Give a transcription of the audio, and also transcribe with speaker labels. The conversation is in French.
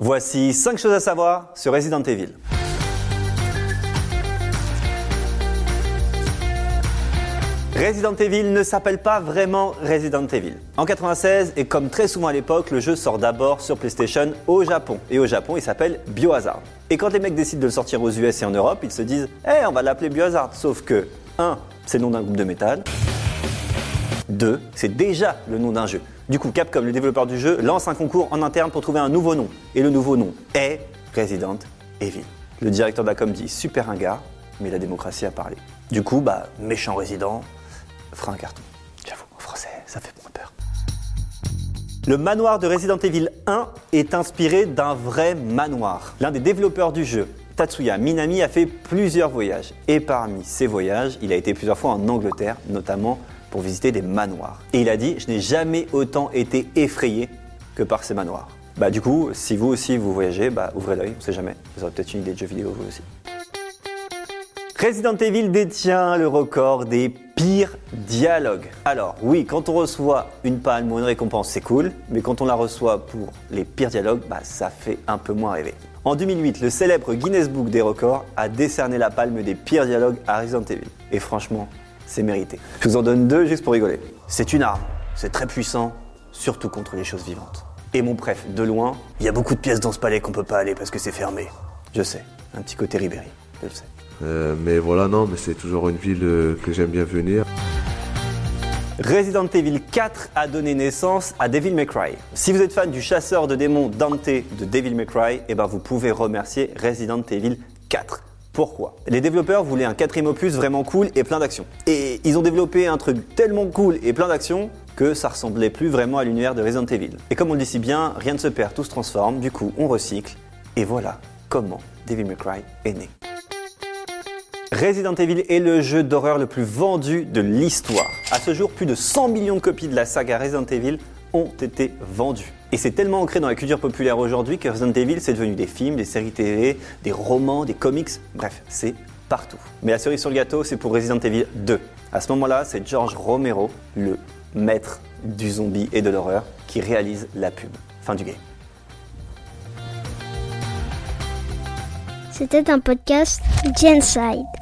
Speaker 1: Voici 5 choses à savoir sur Resident Evil. Resident Evil ne s'appelle pas vraiment Resident Evil. En 96, et comme très souvent à l'époque, le jeu sort d'abord sur PlayStation au Japon. Et au Japon, il s'appelle Biohazard. Et quand les mecs décident de le sortir aux US et en Europe, ils se disent Eh, on va l'appeler Biohazard. Sauf que, 1. C'est le nom d'un groupe de métal. 2. C'est déjà le nom d'un jeu. Du coup, Capcom, le développeur du jeu, lance un concours en interne pour trouver un nouveau nom. Et le nouveau nom est Resident Evil. Le directeur de la com dit super ringard, mais la démocratie a parlé. Du coup, bah, méchant résident, fera un carton. J'avoue, en français, ça fait moins peur. Le manoir de Resident Evil 1 est inspiré d'un vrai manoir. L'un des développeurs du jeu, Tatsuya Minami, a fait plusieurs voyages. Et parmi ces voyages, il a été plusieurs fois en Angleterre, notamment pour visiter des manoirs. Et il a dit Je n'ai jamais autant été effrayé que par ces manoirs. Bah, du coup, si vous aussi vous voyagez, bah, ouvrez l'œil, on sait jamais. Vous aurez peut-être une idée de jeu vidéo vous aussi. Resident Evil détient le record des pires dialogues. Alors oui, quand on reçoit une palme ou une récompense, c'est cool, mais quand on la reçoit pour les pires dialogues, bah, ça fait un peu moins rêver. En 2008, le célèbre Guinness Book des records a décerné la palme des pires dialogues à Resident Evil. Et franchement, c'est mérité. Je vous en donne deux juste pour rigoler. C'est une arme, c'est très puissant, surtout contre les choses vivantes. Et mon préf, de loin, il y a beaucoup de pièces dans ce palais qu'on peut pas aller parce que c'est fermé. Je sais, un petit côté Ribéry, je le sais.
Speaker 2: Euh, mais voilà, non, mais c'est toujours une ville euh, que j'aime bien venir.
Speaker 1: Resident Evil 4 a donné naissance à Devil May Cry. Si vous êtes fan du chasseur de démons Dante de Devil May Cry, eh ben vous pouvez remercier Resident Evil 4. Pourquoi Les développeurs voulaient un quatrième opus vraiment cool et plein d'action. Et ils ont développé un truc tellement cool et plein d'action que ça ressemblait plus vraiment à l'univers de Resident Evil. Et comme on le dit si bien, rien ne se perd, tout se transforme, du coup on recycle, et voilà comment Devil May est né. Resident Evil est le jeu d'horreur le plus vendu de l'histoire. À ce jour, plus de 100 millions de copies de la saga Resident Evil ont été vendues. Et c'est tellement ancré dans la culture populaire aujourd'hui que Resident Evil c'est devenu des films, des séries TV, des romans, des comics, bref, c'est partout. Mais la cerise sur le gâteau, c'est pour Resident Evil 2. À ce moment-là, c'est George Romero, le maître du zombie et de l'horreur, qui réalise la pub. Fin du game.
Speaker 3: C'était un podcast Genside.